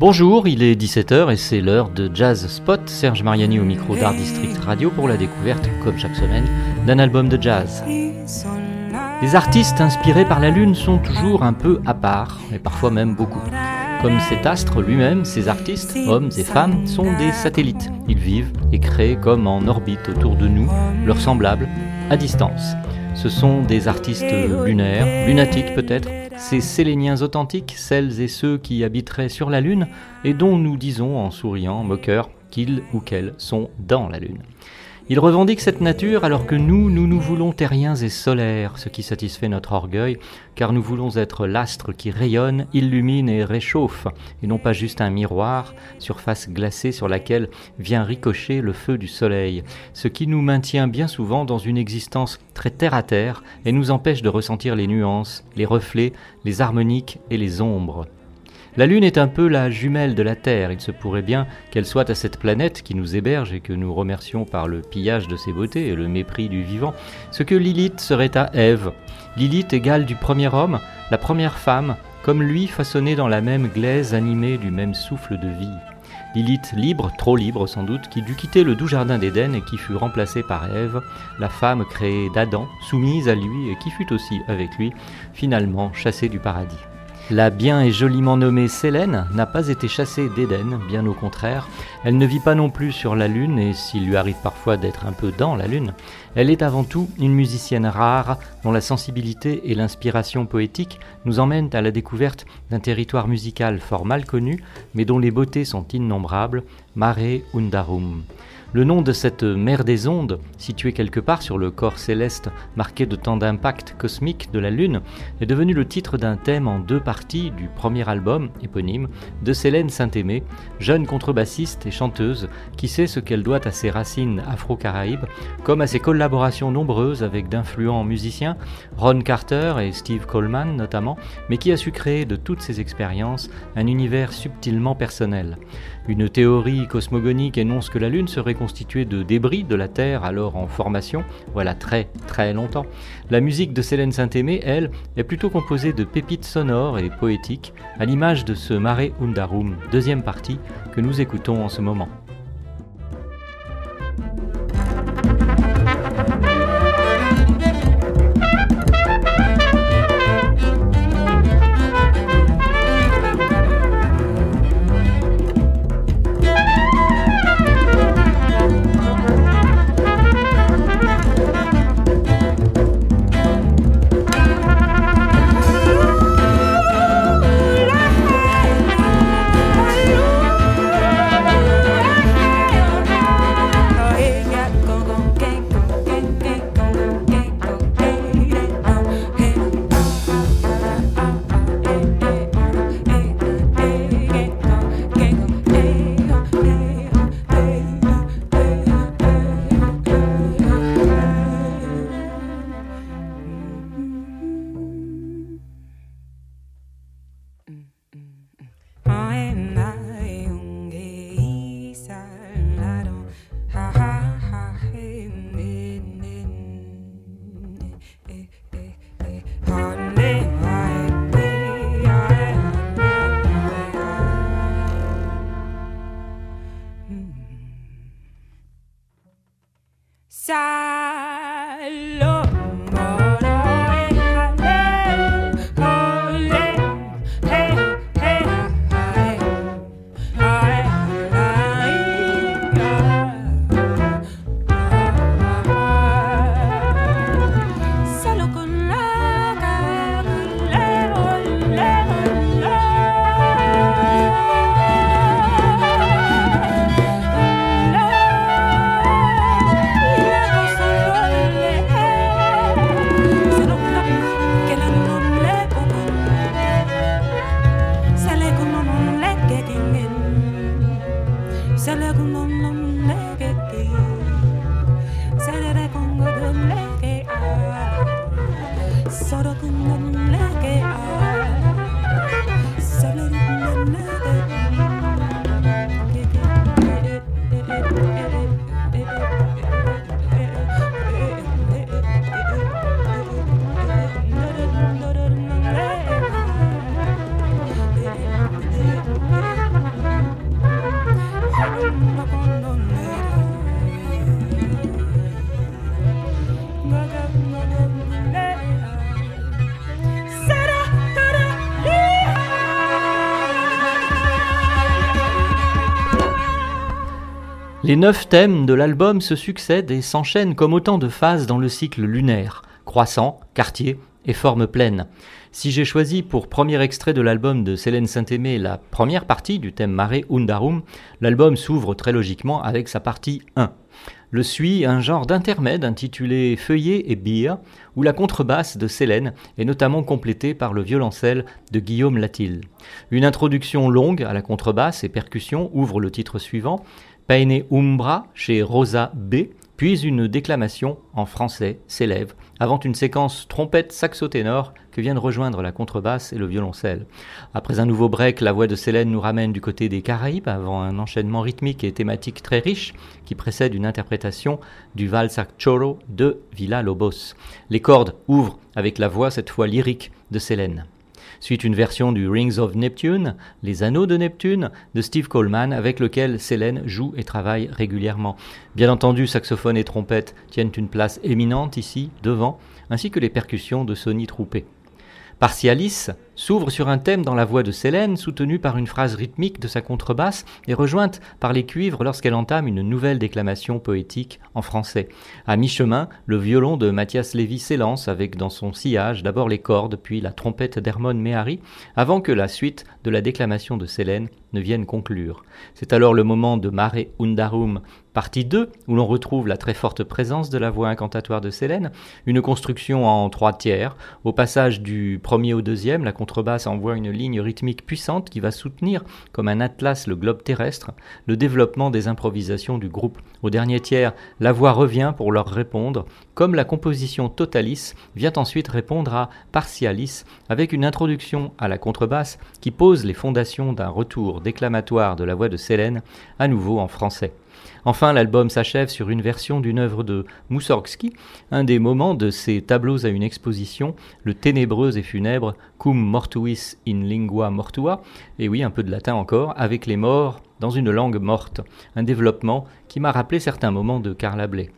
Bonjour, il est 17h et c'est l'heure de Jazz Spot. Serge Mariani au micro d'Art District Radio pour la découverte, comme chaque semaine, d'un album de jazz. Les artistes inspirés par la Lune sont toujours un peu à part, et parfois même beaucoup. Comme cet astre lui-même, ces artistes, hommes et femmes, sont des satellites. Ils vivent et créent comme en orbite autour de nous, leurs semblables, à distance. Ce sont des artistes lunaires, lunatiques peut-être, ces Séléniens authentiques, celles et ceux qui habiteraient sur la Lune et dont nous disons en souriant, moqueur, qu'ils ou qu'elles sont dans la Lune. Ils revendiquent cette nature alors que nous, nous nous voulons terriens et solaires, ce qui satisfait notre orgueil, car nous voulons être l'astre qui rayonne, illumine et réchauffe, et non pas juste un miroir, surface glacée sur laquelle vient ricocher le feu du soleil, ce qui nous maintient bien souvent dans une existence très terre à terre et nous empêche de ressentir les nuances, les reflets, les harmoniques et les ombres. La Lune est un peu la jumelle de la Terre. Il se pourrait bien qu'elle soit à cette planète qui nous héberge et que nous remercions par le pillage de ses beautés et le mépris du vivant, ce que Lilith serait à Ève. Lilith égale du premier homme, la première femme, comme lui façonnée dans la même glaise animée du même souffle de vie. Lilith libre, trop libre sans doute, qui dut quitter le doux jardin d'Éden et qui fut remplacée par Ève, la femme créée d'Adam, soumise à lui et qui fut aussi avec lui, finalement chassée du paradis. La bien et joliment nommée Sélène n'a pas été chassée d'Éden, bien au contraire. Elle ne vit pas non plus sur la Lune, et s'il lui arrive parfois d'être un peu dans la Lune, elle est avant tout une musicienne rare dont la sensibilité et l'inspiration poétique nous emmènent à la découverte d'un territoire musical fort mal connu, mais dont les beautés sont innombrables, Mare Undarum. Le nom de cette mer des ondes, située quelque part sur le corps céleste marqué de tant d'impact cosmique de la Lune, est devenu le titre d'un thème en deux parties du premier album, éponyme, de Célène Saint-Aimé, jeune contrebassiste et chanteuse qui sait ce qu'elle doit à ses racines afro-caraïbes, comme à ses collaborations nombreuses avec d'influents musiciens, Ron Carter et Steve Coleman notamment, mais qui a su créer de toutes ces expériences un univers subtilement personnel. Une théorie cosmogonique énonce que la Lune serait constituée de débris de la Terre alors en formation, voilà très très longtemps. La musique de Célène Saint-Aimé, elle, est plutôt composée de pépites sonores et poétiques, à l'image de ce Mare Undarum, deuxième partie, que nous écoutons en ce moment. Les neuf thèmes de l'album se succèdent et s'enchaînent comme autant de phases dans le cycle lunaire, croissant, quartier et forme pleine. Si j'ai choisi pour premier extrait de l'album de Célène Saint-Aimé la première partie du thème Mare Undarum, l'album s'ouvre très logiquement avec sa partie 1. Le suit un genre d'intermède intitulé Feuillet et Beer, où la contrebasse de Célène est notamment complétée par le violoncelle de Guillaume Latil. Une introduction longue à la contrebasse et percussion ouvre le titre suivant, Paine Umbra chez Rosa B, puis une déclamation en français s'élève, avant une séquence trompette saxo-ténor que viennent rejoindre la contrebasse et le violoncelle. Après un nouveau break, la voix de Célène nous ramène du côté des Caraïbes, avant un enchaînement rythmique et thématique très riche qui précède une interprétation du valse choro de Villa Lobos. Les cordes ouvrent avec la voix cette fois lyrique de Célène. Suite une version du Rings of Neptune, Les Anneaux de Neptune, de Steve Coleman, avec lequel Célène joue et travaille régulièrement. Bien entendu, saxophone et trompette tiennent une place éminente ici, devant, ainsi que les percussions de Sonny Troupé. Partialis s'ouvre sur un thème dans la voix de Célène, soutenue par une phrase rythmique de sa contrebasse et rejointe par les cuivres lorsqu'elle entame une nouvelle déclamation poétique en français. À mi-chemin, le violon de Mathias Lévy s'élance avec dans son sillage d'abord les cordes, puis la trompette d'Hermon Méhari, avant que la suite de la déclamation de Célène ne vienne conclure. C'est alors le moment de Mare Undarum, partie 2, où l'on retrouve la très forte présence de la voix incantatoire de Célène, une construction en trois tiers. Au passage du premier au deuxième, la contrebasse envoie une ligne rythmique puissante qui va soutenir, comme un atlas le globe terrestre, le développement des improvisations du groupe. Au dernier tiers, la voix revient pour leur répondre, comme la composition Totalis vient ensuite répondre à Partialis, avec une introduction à la contrebasse qui pose les fondations d'un retour déclamatoire de la voix de Célène, à nouveau en français. Enfin, l'album s'achève sur une version d'une œuvre de Moussorgsky, un des moments de ses tableaux à une exposition, le ténébreux et funèbre Cum mortuis in lingua mortua, et oui, un peu de latin encore, avec les morts dans une langue morte, un développement qui m'a rappelé certains moments de Carla Bley.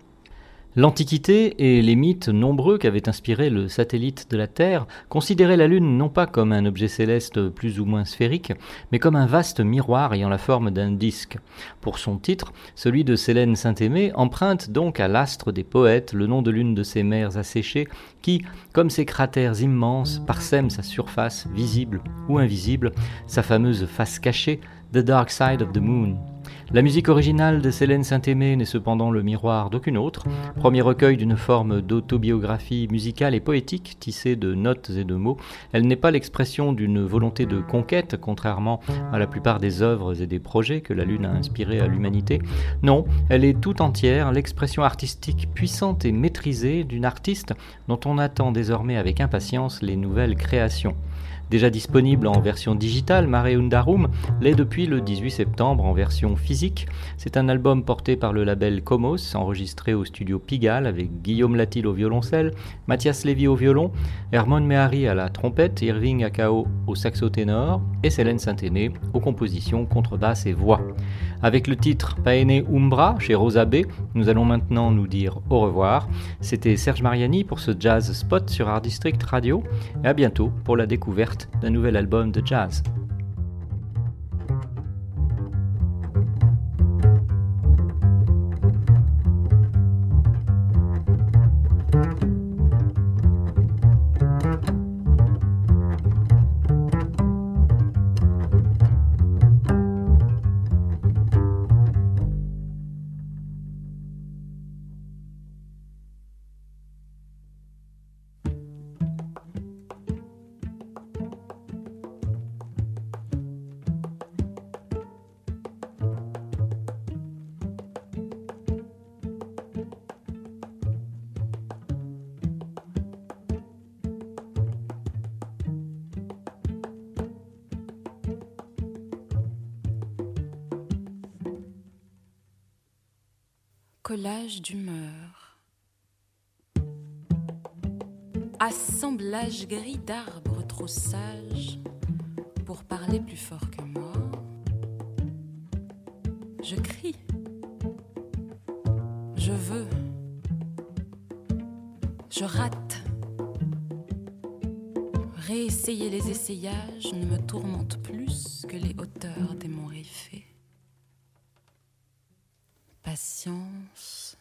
L'Antiquité et les mythes nombreux qu'avait inspiré le satellite de la Terre considéraient la Lune non pas comme un objet céleste plus ou moins sphérique, mais comme un vaste miroir ayant la forme d'un disque. Pour son titre, celui de Célène Saint-Aimé emprunte donc à l'astre des poètes le nom de l'une de ces mers asséchées qui, comme ces cratères immenses, parsèment sa surface, visible ou invisible, sa fameuse face cachée, The Dark Side of the Moon. La musique originale de Célène Saint-Aimé n'est cependant le miroir d'aucune autre, premier recueil d'une forme d'autobiographie musicale et poétique tissée de notes et de mots. Elle n'est pas l'expression d'une volonté de conquête, contrairement à la plupart des œuvres et des projets que la Lune a inspirés à l'humanité. Non, elle est tout entière l'expression artistique puissante et maîtrisée d'une artiste dont on attend désormais avec impatience les nouvelles créations. Déjà disponible en version digitale, Mare Undarum l'est depuis le 18 septembre en version physique. C'est un album porté par le label Comos, enregistré au studio Pigalle avec Guillaume Latil au violoncelle, Mathias Lévy au violon, Hermon Mehari à la trompette, Irving Akao au saxo ténor et Célène Saint-Aimé aux compositions contrebasse et voix. Avec le titre Paene Umbra chez Rosa B, nous allons maintenant nous dire au revoir. C'était Serge Mariani pour ce Jazz Spot sur Art District Radio et à bientôt pour la découverte d'un nouvel album de jazz. Collage d'humeur. Assemblage gris d'arbres trop sages pour parler plus fort que moi. Je crie. Je veux. Je rate. Réessayer les essayages ne me tourmente plus que les hauteurs des monts patience.